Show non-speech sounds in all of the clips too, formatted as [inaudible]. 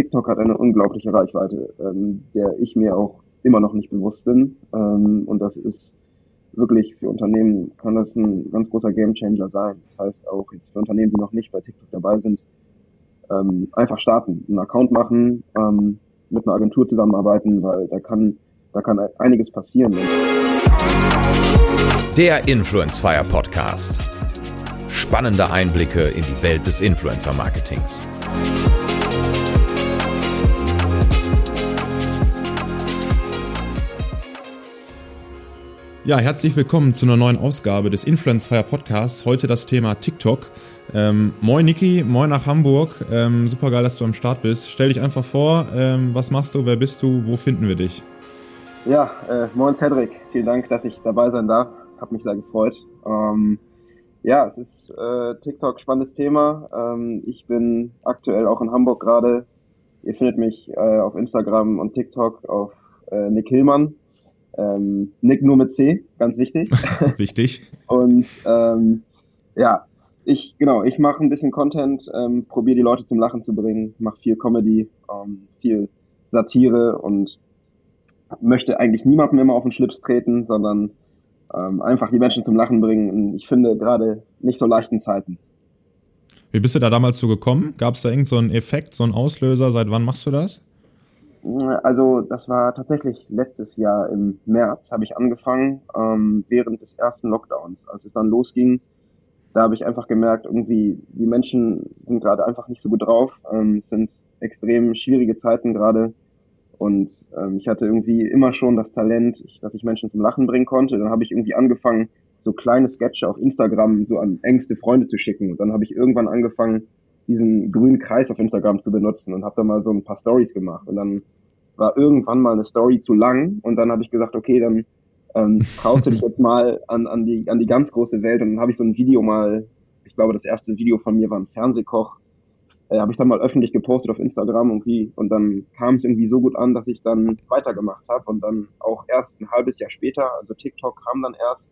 TikTok hat eine unglaubliche Reichweite, ähm, der ich mir auch immer noch nicht bewusst bin. Ähm, und das ist wirklich für Unternehmen kann das ein ganz großer Gamechanger sein. Das heißt auch jetzt für Unternehmen, die noch nicht bei TikTok dabei sind, ähm, einfach starten, einen Account machen, ähm, mit einer Agentur zusammenarbeiten, weil da kann, da kann einiges passieren. Der Influence Fire Podcast. Spannende Einblicke in die Welt des Influencer Marketings. Ja, herzlich willkommen zu einer neuen Ausgabe des Influence Fire Podcasts. Heute das Thema TikTok. Ähm, moin Niki, moin nach Hamburg. Ähm, super geil, dass du am Start bist. Stell dich einfach vor, ähm, was machst du, wer bist du, wo finden wir dich? Ja, äh, moin Cedric, vielen Dank, dass ich dabei sein darf. Hab mich sehr gefreut. Ähm, ja, es ist äh, TikTok spannendes Thema. Ähm, ich bin aktuell auch in Hamburg gerade. Ihr findet mich äh, auf Instagram und TikTok auf äh, Nick Hillmann. Ähm, Nick nur mit C, ganz wichtig. [laughs] wichtig. Und ähm, ja, ich genau, ich mache ein bisschen Content, ähm, probiere die Leute zum Lachen zu bringen, mache viel Comedy, ähm, viel Satire und möchte eigentlich niemandem immer auf den Schlips treten, sondern ähm, einfach die Menschen zum Lachen bringen. ich finde gerade nicht so leichten Zeiten. Wie bist du da damals so gekommen? Gab es da irgendeinen so Effekt, so einen Auslöser? Seit wann machst du das? Also das war tatsächlich letztes Jahr im März habe ich angefangen, ähm, während des ersten Lockdowns. Als es dann losging, da habe ich einfach gemerkt, irgendwie die Menschen sind gerade einfach nicht so gut drauf. Ähm, es sind extrem schwierige Zeiten gerade. Und ähm, ich hatte irgendwie immer schon das Talent, dass ich Menschen zum Lachen bringen konnte. Dann habe ich irgendwie angefangen, so kleine Sketche auf Instagram so an engste Freunde zu schicken. Und dann habe ich irgendwann angefangen, diesen grünen Kreis auf Instagram zu benutzen und habe da mal so ein paar Stories gemacht. Und dann war irgendwann mal eine Story zu lang und dann habe ich gesagt, okay, dann ähm, traust du dich jetzt mal an, an, die, an die ganz große Welt. Und dann habe ich so ein Video mal, ich glaube, das erste Video von mir war ein Fernsehkoch, äh, habe ich dann mal öffentlich gepostet auf Instagram irgendwie und dann kam es irgendwie so gut an, dass ich dann weitergemacht habe und dann auch erst ein halbes Jahr später, also TikTok kam dann erst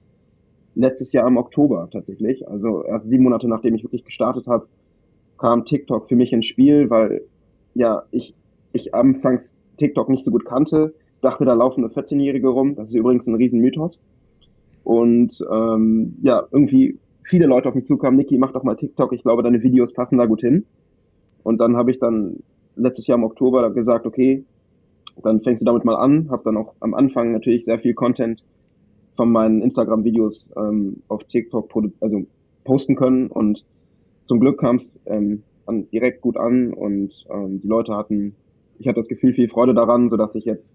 letztes Jahr im Oktober tatsächlich, also erst sieben Monate nachdem ich wirklich gestartet habe, kam TikTok für mich ins Spiel, weil ja, ich, ich anfangs TikTok nicht so gut kannte, dachte, da laufen nur 14-Jährige rum. Das ist übrigens ein Riesenmythos. Und ähm, ja, irgendwie viele Leute auf mich zukamen, Niki, mach doch mal TikTok, ich glaube, deine Videos passen da gut hin. Und dann habe ich dann letztes Jahr im Oktober gesagt, okay, dann fängst du damit mal an. Habe dann auch am Anfang natürlich sehr viel Content von meinen Instagram-Videos ähm, auf TikTok also posten können und zum Glück kam es ähm, direkt gut an und ähm, die Leute hatten, ich hatte das Gefühl, viel Freude daran, sodass ich jetzt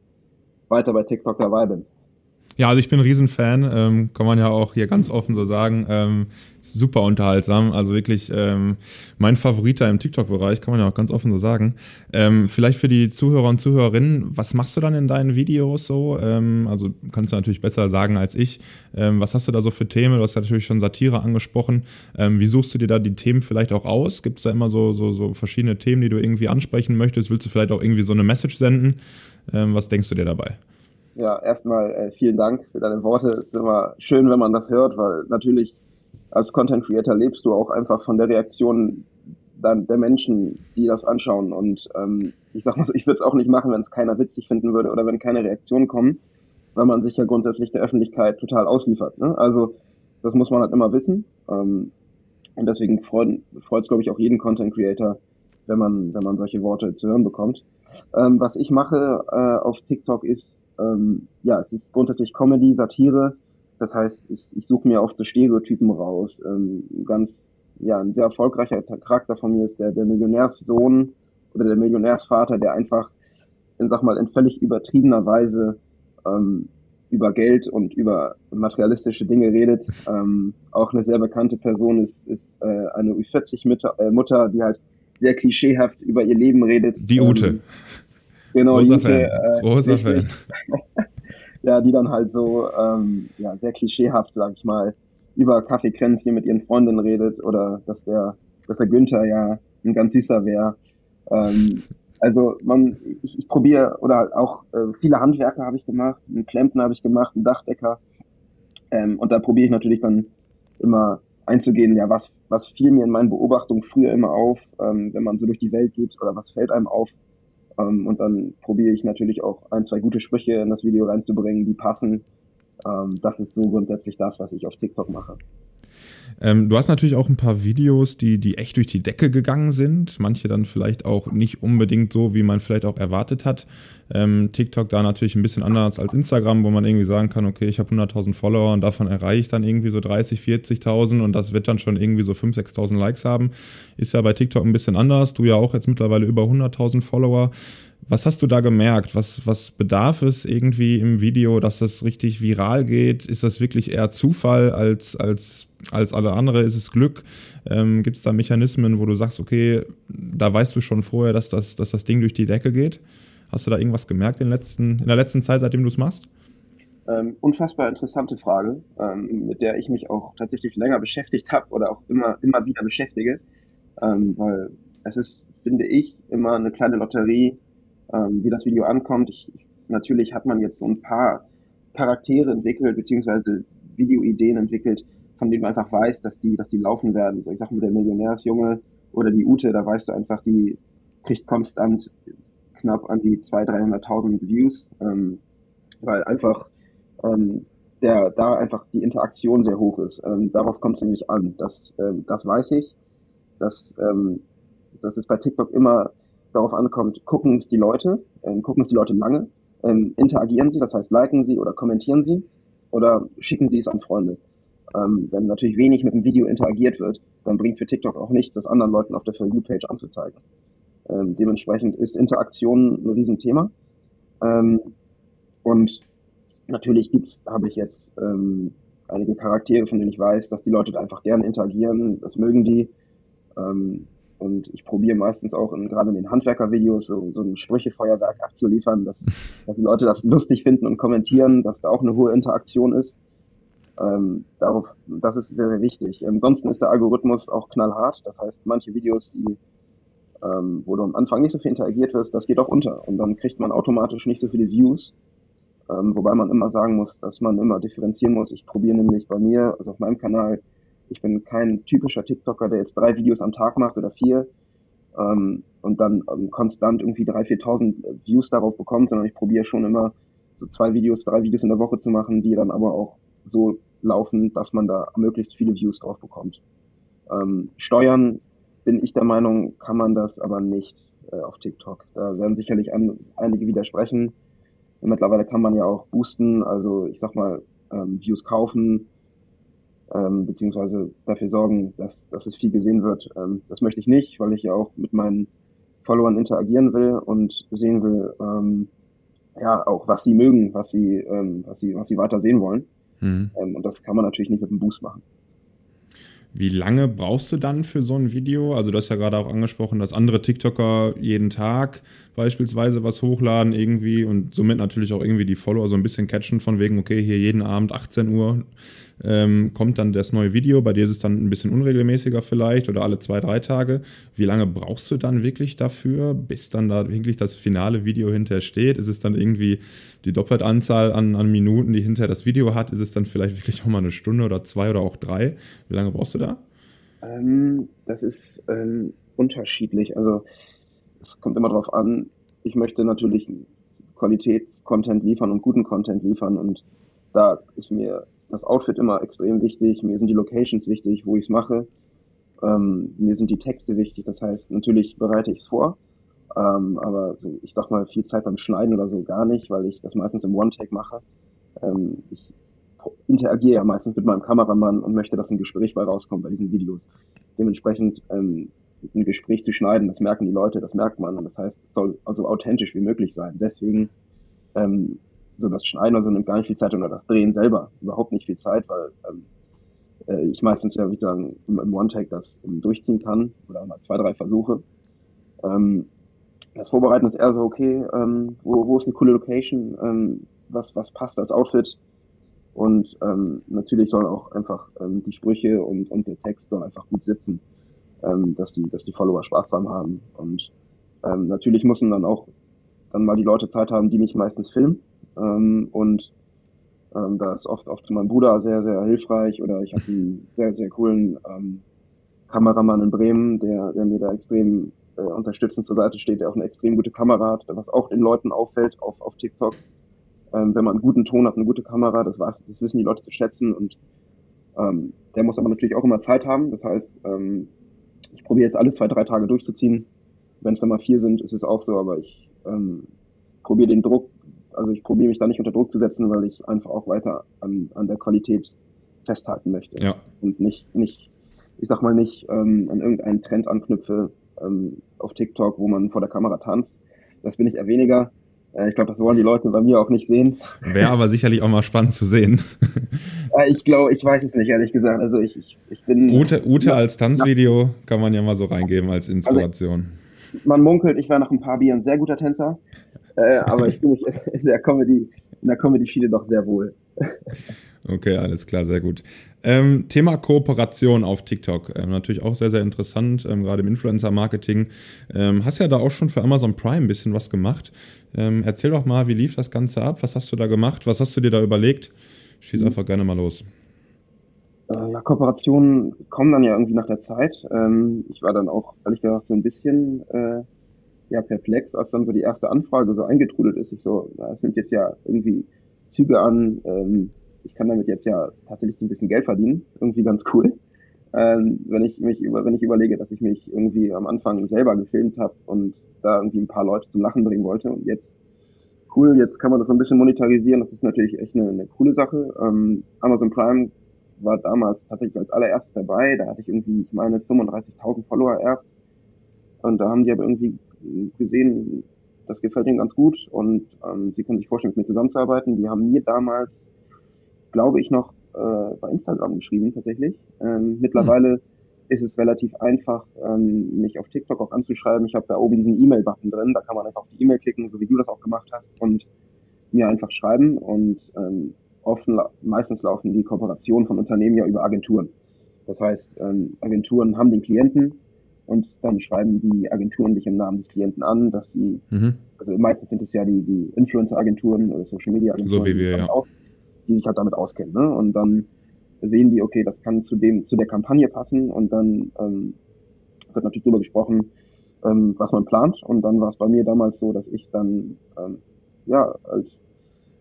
weiter bei TikTok dabei bin. Ja, also ich bin ein Riesenfan, ähm, kann man ja auch hier ganz offen so sagen. Ähm, super unterhaltsam, also wirklich ähm, mein Favorit da im TikTok-Bereich, kann man ja auch ganz offen so sagen. Ähm, vielleicht für die Zuhörer und Zuhörerinnen, was machst du dann in deinen Videos so? Ähm, also kannst du natürlich besser sagen als ich. Ähm, was hast du da so für Themen? Du hast natürlich schon Satire angesprochen. Wie suchst du dir da die Themen vielleicht auch aus? Gibt es da immer so, so, so verschiedene Themen, die du irgendwie ansprechen möchtest? Willst du vielleicht auch irgendwie so eine Message senden? Was denkst du dir dabei? Ja, erstmal äh, vielen Dank für deine Worte. Es ist immer schön, wenn man das hört, weil natürlich als Content Creator lebst du auch einfach von der Reaktion dann der Menschen, die das anschauen. Und ähm, ich sag mal so, ich würde es auch nicht machen, wenn es keiner witzig finden würde oder wenn keine Reaktionen kommen, weil man sich ja grundsätzlich der Öffentlichkeit total ausliefert. Ne? Also das muss man halt immer wissen. Ähm, und deswegen freut es, glaube ich, auch jeden Content Creator, wenn man, wenn man solche Worte zu hören bekommt. Ähm, was ich mache äh, auf TikTok ist, ähm, ja, es ist grundsätzlich Comedy, Satire. Das heißt, ich, ich suche mir oft so Stereotypen raus. Ähm, ganz, ja, ein sehr erfolgreicher Charakter von mir ist der, der Millionärssohn oder der Millionärsvater, der einfach, in, sag mal, in völlig übertriebener Weise ähm, über Geld und über materialistische Dinge redet. Ähm, auch eine sehr bekannte Person ist, ist äh, eine Ü40-Mutter, äh, Mutter, die halt sehr klischeehaft über ihr Leben redet. Die Ute. Ähm, Genau, Großer Fan. Äh, Großer Fan. [laughs] ja, die dann halt so ähm, ja, sehr klischeehaft, sag ich mal, über Kaffeekränzchen mit ihren Freundinnen redet oder dass der, dass der Günther ja ein ganz süßer wäre. Ähm, also man, ich, ich probiere, oder halt auch äh, viele Handwerker habe ich gemacht, einen Klempner habe ich gemacht, einen Dachdecker. Ähm, und da probiere ich natürlich dann immer einzugehen, ja, was, was fiel mir in meinen Beobachtungen früher immer auf, ähm, wenn man so durch die Welt geht oder was fällt einem auf, Ähm, und dann probiere ich natürlich auch ein, zwei gute Sprüche in das Video reinzubringen, die passen. Ähm, das ist so grundsätzlich das, was ich auf TikTok mache. Ähm, du hast natürlich auch ein paar Videos, die, die echt durch die Decke gegangen sind. Manche dann vielleicht auch nicht unbedingt so, wie man vielleicht auch erwartet hat. Ähm, TikTok da natürlich ein bisschen anders als Instagram, wo man irgendwie sagen kann, okay, ich habe 100.000 Follower und davon erreiche ich dann irgendwie so 30, 40.000 und das wird dann schon irgendwie so 5.000, 6.000 Likes haben. Ist ja bei TikTok ein bisschen anders. Du ja auch jetzt mittlerweile über 100.000 Follower. Was hast du da gemerkt? Was, was bedarf es irgendwie im Video, dass das richtig viral geht? Ist das wirklich eher Zufall als, als, als alle andere? Ist es Glück? Ähm, Gibt es da Mechanismen, wo du sagst, okay, da weißt du schon vorher, dass das, dass das Ding durch die Decke geht? Hast du da irgendwas gemerkt in, letzten, in der letzten Zeit, seitdem du es machst? Ähm, unfassbar interessante Frage, ähm, mit der ich mich auch tatsächlich länger beschäftigt habe oder auch immer, immer wieder beschäftige. Ähm, weil es ist, finde ich, immer eine kleine Lotterie, ähm, wie das Video ankommt. Ich, natürlich hat man jetzt so ein paar Charaktere entwickelt, beziehungsweise Videoideen entwickelt, von denen man einfach weiß, dass die, dass die laufen werden. So, ich sag mal, der Millionärsjunge oder die Ute, da weißt du einfach, die kriegt konstant knapp an die 200.000, 300.000 Views, ähm, weil einfach ähm, der, da einfach die Interaktion sehr hoch ist. Ähm, darauf kommt es nämlich an. Das, ähm, das weiß ich. Das, ähm, das ist bei TikTok immer darauf ankommt, gucken es die Leute, ähm, gucken es die Leute lange, ähm, interagieren sie, das heißt liken sie oder kommentieren sie oder schicken sie es an Freunde. Ähm, wenn natürlich wenig mit dem Video interagiert wird, dann bringt es für TikTok auch nichts, das anderen Leuten auf der For You-Page anzuzeigen. Ähm, dementsprechend ist Interaktion ein Riesenthema. Ähm, und natürlich habe ich jetzt ähm, einige Charaktere, von denen ich weiß, dass die Leute da einfach gerne interagieren, das mögen die. Ähm, und ich probiere meistens auch in, gerade in den Handwerkervideos so, so ein Sprüchefeuerwerk abzuliefern, dass, dass die Leute das lustig finden und kommentieren, dass da auch eine hohe Interaktion ist. Ähm, darauf, das ist sehr, sehr wichtig. Ansonsten ist der Algorithmus auch knallhart. Das heißt, manche Videos, die, ähm, wo du am Anfang nicht so viel interagiert wirst, das geht auch unter. Und dann kriegt man automatisch nicht so viele Views. Ähm, wobei man immer sagen muss, dass man immer differenzieren muss. Ich probiere nämlich bei mir, also auf meinem Kanal, ich bin kein typischer TikToker, der jetzt drei Videos am Tag macht oder vier ähm, und dann ähm, konstant irgendwie drei, 4.000 Views darauf bekommt, sondern ich probiere schon immer so zwei Videos, drei Videos in der Woche zu machen, die dann aber auch so laufen, dass man da möglichst viele Views drauf bekommt. Ähm, steuern, bin ich der Meinung, kann man das aber nicht äh, auf TikTok. Da werden sicherlich an, einige widersprechen. Mittlerweile kann man ja auch boosten, also ich sag mal, ähm, Views kaufen, ähm, beziehungsweise dafür sorgen, dass, dass es viel gesehen wird. Ähm, das möchte ich nicht, weil ich ja auch mit meinen Followern interagieren will und sehen will, ähm, ja, auch was sie mögen, was sie, ähm, was sie, was sie weiter sehen wollen. Mhm. Ähm, und das kann man natürlich nicht mit einem Boost machen. Wie lange brauchst du dann für so ein Video? Also du hast ja gerade auch angesprochen, dass andere TikToker jeden Tag beispielsweise was hochladen irgendwie und somit natürlich auch irgendwie die Follower so ein bisschen catchen von wegen, okay, hier jeden Abend 18 Uhr ähm, kommt dann das neue Video. Bei dir ist es dann ein bisschen unregelmäßiger vielleicht oder alle zwei, drei Tage. Wie lange brauchst du dann wirklich dafür, bis dann da wirklich das finale Video hinterher steht? Ist es dann irgendwie die doppelte Anzahl an, an Minuten, die hinterher das Video hat? Ist es dann vielleicht wirklich auch mal eine Stunde oder zwei oder auch drei? Wie lange brauchst du da? Ähm, das ist ähm, unterschiedlich. Also es kommt immer darauf an. Ich möchte natürlich Qualitätscontent liefern und guten Content liefern und da ist mir das Outfit immer extrem wichtig, mir sind die Locations wichtig, wo ich es mache, ähm, mir sind die Texte wichtig, das heißt, natürlich bereite ich es vor, ähm, aber so, ich sag mal, viel Zeit beim Schneiden oder so gar nicht, weil ich das meistens im One-Take mache. Ähm, ich interagiere ja meistens mit meinem Kameramann und möchte, dass ein Gespräch bei rauskommt bei diesen Videos. Dementsprechend ähm, ein Gespräch zu schneiden, das merken die Leute, das merkt man und das heißt, es soll also authentisch wie möglich sein. Deswegen ähm, so das Schneiden oder so nimmt gar nicht viel Zeit oder das Drehen selber überhaupt nicht viel Zeit, weil ähm, äh, ich meistens ja, wie sagen, im, im One-Take das um, durchziehen kann oder mal zwei, drei Versuche. Ähm, das Vorbereiten ist eher so, okay, ähm, wo, wo ist eine coole Location, ähm, was, was passt als Outfit? Und ähm, natürlich sollen auch einfach ähm, die Sprüche und, und der Text soll einfach gut sitzen, ähm, dass, die, dass die Follower Spaß dran haben. Und ähm, natürlich müssen dann auch dann mal die Leute Zeit haben, die mich meistens filmen ähm, und ähm, da ist oft, oft mein Bruder sehr, sehr hilfreich oder ich habe einen sehr, sehr coolen ähm, Kameramann in Bremen, der, der mir da extrem äh, unterstützend zur Seite steht, der auch eine extrem gute Kamera hat, was auch den Leuten auffällt auf, auf TikTok. Ähm, wenn man einen guten Ton hat, eine gute Kamera, das, weiß, das wissen die Leute zu schätzen und ähm, der muss aber natürlich auch immer Zeit haben. Das heißt, ähm, ich probiere jetzt alle zwei, drei Tage durchzuziehen. Wenn es dann mal vier sind, ist es auch so, aber ich ähm, probiere den Druck, also ich probiere mich da nicht unter Druck zu setzen, weil ich einfach auch weiter an, an der Qualität festhalten möchte. Ja. Und nicht, nicht, ich sag mal nicht ähm, an irgendeinen Trend anknüpfe ähm, auf TikTok, wo man vor der Kamera tanzt. Das bin ich eher weniger. Äh, ich glaube, das wollen die Leute bei mir auch nicht sehen. Wäre aber sicherlich auch mal spannend zu sehen. [laughs] Äh, ich glaube, ich weiß es nicht, ehrlich gesagt. Also ich, ich, ich bin. Ute, Ute ja, als Tanzvideo kann man ja mal so reingeben als Inspiration. Also, man munkelt, ich wäre nach ein paar Bieren ein sehr guter Tänzer. Äh, aber ich fühle mich in der Comedy, in der Comedy-Schiene doch sehr wohl. Okay, alles klar, sehr gut. Ähm, Thema Kooperation auf TikTok, ähm, natürlich auch sehr, sehr interessant, ähm, gerade im Influencer-Marketing. Ähm, hast ja da auch schon für Amazon Prime ein bisschen was gemacht. Ähm, erzähl doch mal, wie lief das Ganze ab? Was hast du da gemacht? Was hast du dir da überlegt? Schieß mhm. einfach gerne mal los. Äh, ja, Kooperationen kommen dann ja irgendwie nach der Zeit. Ähm, ich war dann auch, ehrlich gesagt, so ein bisschen äh, ja, perplex, als dann so die erste Anfrage so eingetrudelt ist. Ich so, es nimmt jetzt ja irgendwie Züge an. Ähm, ich kann damit jetzt ja tatsächlich ein bisschen Geld verdienen. Irgendwie ganz cool. Ähm, wenn ich mich über, wenn ich überlege, dass ich mich irgendwie am Anfang selber gefilmt habe und da irgendwie ein paar Leute zum Lachen bringen wollte und jetzt cool, jetzt kann man das so ein bisschen monetarisieren, das ist natürlich echt eine, eine coole Sache. Ähm, Amazon Prime war damals tatsächlich als allererstes dabei, da hatte ich irgendwie, ich meine, 35.000 Follower erst und da haben die aber irgendwie gesehen, das gefällt ihnen ganz gut und ähm, sie können sich vorstellen, mit mir zusammenzuarbeiten. Die haben mir damals, glaube ich, noch äh, bei Instagram geschrieben tatsächlich. Ähm, mittlerweile hm. ist es relativ einfach, ähm, mich auf TikTok auch anzuschreiben. Ich habe da oben diesen E-Mail-Button drin, da kann man einfach auf die E-Mail klicken, so wie du das auch gemacht hast, und mir einfach schreiben. Und ähm, oft, meistens laufen die Kooperationen von Unternehmen ja über Agenturen. Das heißt, ähm, Agenturen haben den Klienten, und dann schreiben die Agenturen dich im Namen des Klienten an, dass sie, mhm. also meistens sind es ja die, die Influencer-Agenturen oder Social-Media-Agenturen, so wie wir, die, ja. auch, die sich halt damit auskennen. Ne? Und dann sehen die, okay, das kann zu dem, zu der Kampagne passen und dann ähm, wird natürlich darüber gesprochen, ähm, was man plant. Und dann war es bei mir damals so, dass ich dann ähm, ja als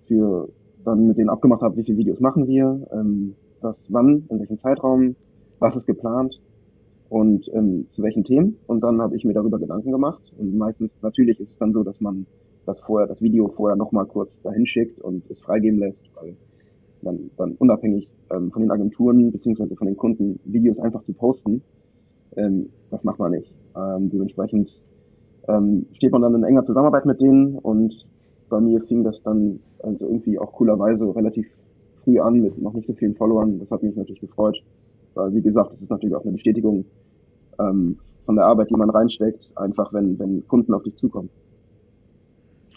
für dann mit denen abgemacht habe, wie viele Videos machen wir, ähm, was wann, in welchem Zeitraum, was ist geplant und ähm, zu welchen Themen. Und dann habe ich mir darüber Gedanken gemacht. Und meistens, natürlich ist es dann so, dass man das vorher, das Video vorher nochmal kurz dahin schickt und es freigeben lässt, weil dann, dann unabhängig ähm, von den Agenturen beziehungsweise von den Kunden Videos einfach zu posten, ähm, das macht man nicht. Ähm, dementsprechend ähm, steht man dann in enger Zusammenarbeit mit denen und bei mir fing das dann also irgendwie auch coolerweise relativ früh an mit noch nicht so vielen Followern. Das hat mich natürlich gefreut. Weil, wie gesagt, das ist natürlich auch eine Bestätigung ähm, von der Arbeit, die man reinsteckt, einfach wenn, wenn Kunden auf dich zukommen.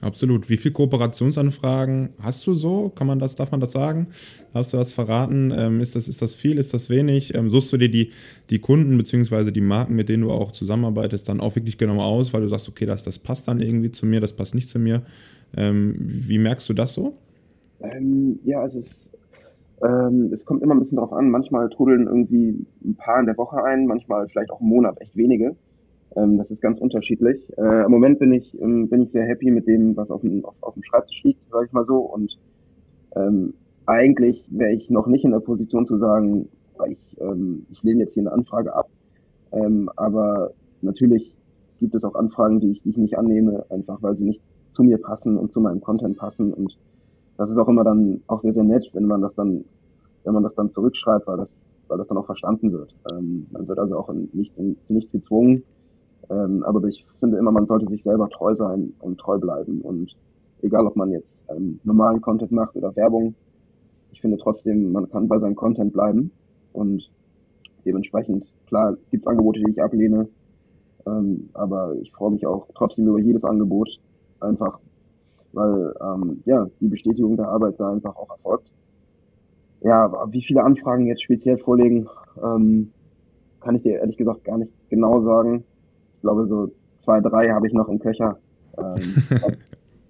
Absolut. Wie viele Kooperationsanfragen hast du so? Kann man das, darf man das sagen? Hast du das verraten? Ähm, ist, das, ist das viel? Ist das wenig? Ähm, suchst du dir die, die Kunden bzw. die Marken, mit denen du auch zusammenarbeitest, dann auch wirklich genau aus, weil du sagst, okay, das, das passt dann irgendwie zu mir, das passt nicht zu mir. Ähm, wie merkst du das so? Ähm, ja, also es ähm, es kommt immer ein bisschen drauf an. Manchmal trudeln irgendwie ein paar in der Woche ein, manchmal vielleicht auch im Monat echt wenige. Ähm, das ist ganz unterschiedlich. Äh, Im Moment bin ich, ähm, bin ich sehr happy mit dem, was auf dem, auf, auf dem Schreibtisch liegt, sage ich mal so. Und ähm, eigentlich wäre ich noch nicht in der Position zu sagen, ich, ähm, ich lehne jetzt hier eine Anfrage ab. Ähm, aber natürlich gibt es auch Anfragen, die ich, die ich nicht annehme, einfach weil sie nicht zu mir passen und zu meinem Content passen und das ist auch immer dann auch sehr, sehr nett, wenn man das dann, wenn man das dann zurückschreibt, weil das, weil das dann auch verstanden wird. Ähm, man wird also auch in nichts, in, zu nichts gezwungen. Ähm, aber ich finde immer, man sollte sich selber treu sein und treu bleiben. Und egal, ob man jetzt ähm, normalen Content macht oder Werbung, ich finde trotzdem, man kann bei seinem Content bleiben. Und dementsprechend, klar, gibt es Angebote, die ich ablehne. Ähm, aber ich freue mich auch trotzdem über jedes Angebot. Einfach, weil ähm, ja die Bestätigung der Arbeit da einfach auch erfolgt. Ja, wie viele Anfragen jetzt speziell vorlegen, ähm, kann ich dir ehrlich gesagt gar nicht genau sagen. Ich glaube, so zwei, drei habe ich noch im Köcher. Ähm, [laughs]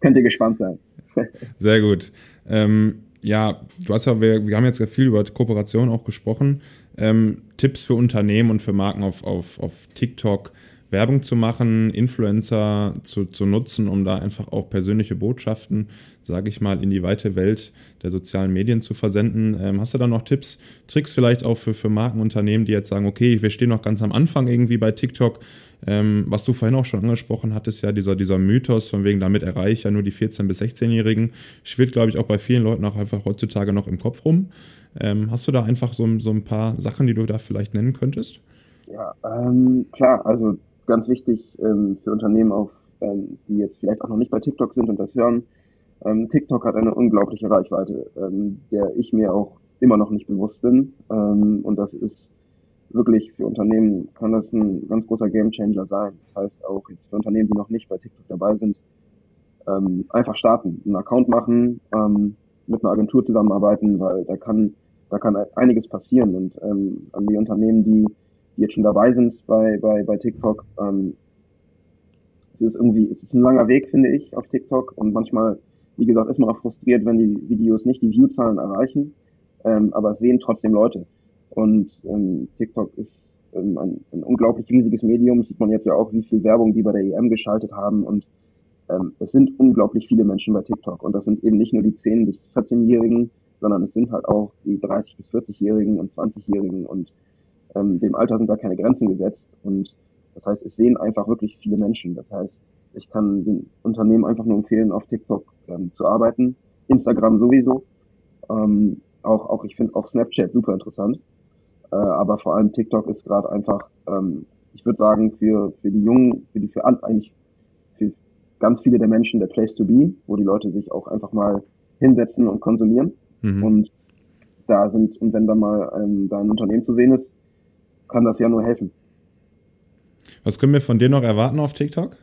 könnt ihr gespannt sein. [laughs] Sehr gut. Ähm, ja, du hast ja, wir, wir haben jetzt viel über Kooperation auch gesprochen. Ähm, Tipps für Unternehmen und für Marken auf, auf, auf TikTok Werbung zu machen, Influencer zu, zu nutzen, um da einfach auch persönliche Botschaften, sage ich mal, in die weite Welt der sozialen Medien zu versenden. Ähm, hast du da noch Tipps, Tricks vielleicht auch für, für Markenunternehmen, die jetzt sagen, okay, wir stehen noch ganz am Anfang irgendwie bei TikTok, ähm, was du vorhin auch schon angesprochen hattest, ja, dieser, dieser Mythos, von wegen damit erreiche ich ja nur die 14- bis 16-Jährigen, schwirrt, glaube ich, auch bei vielen Leuten auch einfach heutzutage noch im Kopf rum. Ähm, hast du da einfach so, so ein paar Sachen, die du da vielleicht nennen könntest? Ja, ähm, klar, also ganz wichtig ähm, für Unternehmen auch, ähm, die jetzt vielleicht auch noch nicht bei TikTok sind und das hören. Ähm, TikTok hat eine unglaubliche Reichweite, ähm, der ich mir auch immer noch nicht bewusst bin. Ähm, und das ist wirklich für Unternehmen kann das ein ganz großer Gamechanger sein. Das heißt auch jetzt für Unternehmen, die noch nicht bei TikTok dabei sind, ähm, einfach starten, einen Account machen, mit einer Agentur zusammenarbeiten, weil da kann da kann einiges passieren und an die Unternehmen, die, die jetzt schon dabei sind bei bei bei TikTok, ähm, es ist irgendwie es ist ein langer Weg finde ich auf TikTok und manchmal wie gesagt ist man auch frustriert, wenn die Videos nicht die Viewzahlen erreichen, ähm, aber sehen trotzdem Leute. Und ähm, TikTok ist ähm, ein, ein unglaublich riesiges Medium. Sieht man jetzt ja auch, wie viel Werbung die bei der EM geschaltet haben. Und ähm, es sind unglaublich viele Menschen bei TikTok. Und das sind eben nicht nur die 10- bis 14-Jährigen, sondern es sind halt auch die 30- bis 40-Jährigen und 20-Jährigen. Und ähm, dem Alter sind da keine Grenzen gesetzt. Und das heißt, es sehen einfach wirklich viele Menschen. Das heißt, ich kann den Unternehmen einfach nur empfehlen, auf TikTok ähm, zu arbeiten. Instagram sowieso. Ähm, auch, auch ich finde auch Snapchat super interessant. Äh, aber vor allem TikTok ist gerade einfach, ähm, ich würde sagen, für, für die Jungen, für die, für eigentlich für ganz viele der Menschen der Place to be, wo die Leute sich auch einfach mal hinsetzen und konsumieren. Mhm. Und da sind, und wenn da mal ähm, dein Unternehmen zu sehen ist, kann das ja nur helfen. Was können wir von dir noch erwarten auf TikTok?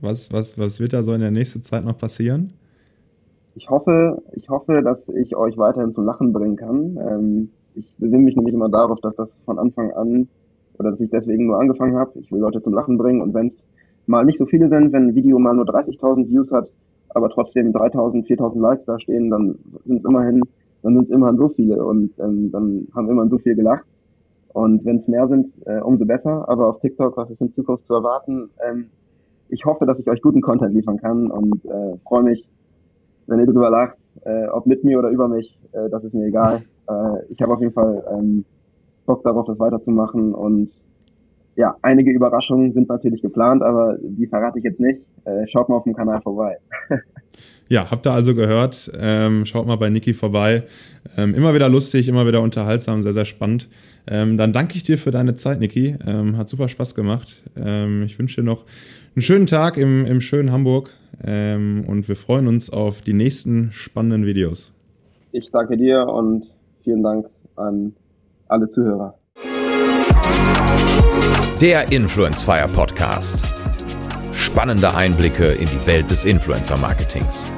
Was, was, was wird da so in der nächsten Zeit noch passieren? Ich hoffe, ich hoffe, dass ich euch weiterhin zum Lachen bringen kann. Ähm, ich besinne mich nämlich immer darauf, dass das von Anfang an oder dass ich deswegen nur angefangen habe. Ich will Leute zum Lachen bringen und wenn es mal nicht so viele sind, wenn ein Video mal nur 30.000 Views hat, aber trotzdem 3.000, 4.000 Likes da stehen, dann sind es immerhin, dann sind es immerhin so viele und ähm, dann haben immerhin so viel gelacht. Und wenn es mehr sind, äh, umso besser. Aber auf TikTok, was ist in Zukunft zu erwarten? Ähm, ich hoffe, dass ich euch guten Content liefern kann und äh, freue mich, wenn ihr drüber lacht, äh, ob mit mir oder über mich, äh, das ist mir egal äh, ich habe auf jeden Fall ähm, Bock darauf, das weiterzumachen und ja, einige Überraschungen sind natürlich geplant, aber die verrate ich jetzt nicht. Äh, schaut mal auf dem Kanal vorbei. [laughs] ja, habt ihr also gehört. Ähm, schaut mal bei Niki vorbei. Ähm, immer wieder lustig, immer wieder unterhaltsam, sehr, sehr spannend. Ähm, dann danke ich dir für deine Zeit, Niki. Ähm, hat super Spaß gemacht. Ähm, ich wünsche dir noch einen schönen Tag im, im schönen Hamburg ähm, und wir freuen uns auf die nächsten spannenden Videos. Ich danke dir und vielen Dank an alle Zuhörer. Der Influence Fire Podcast. Spannende Einblicke in die Welt des Influencer Marketings.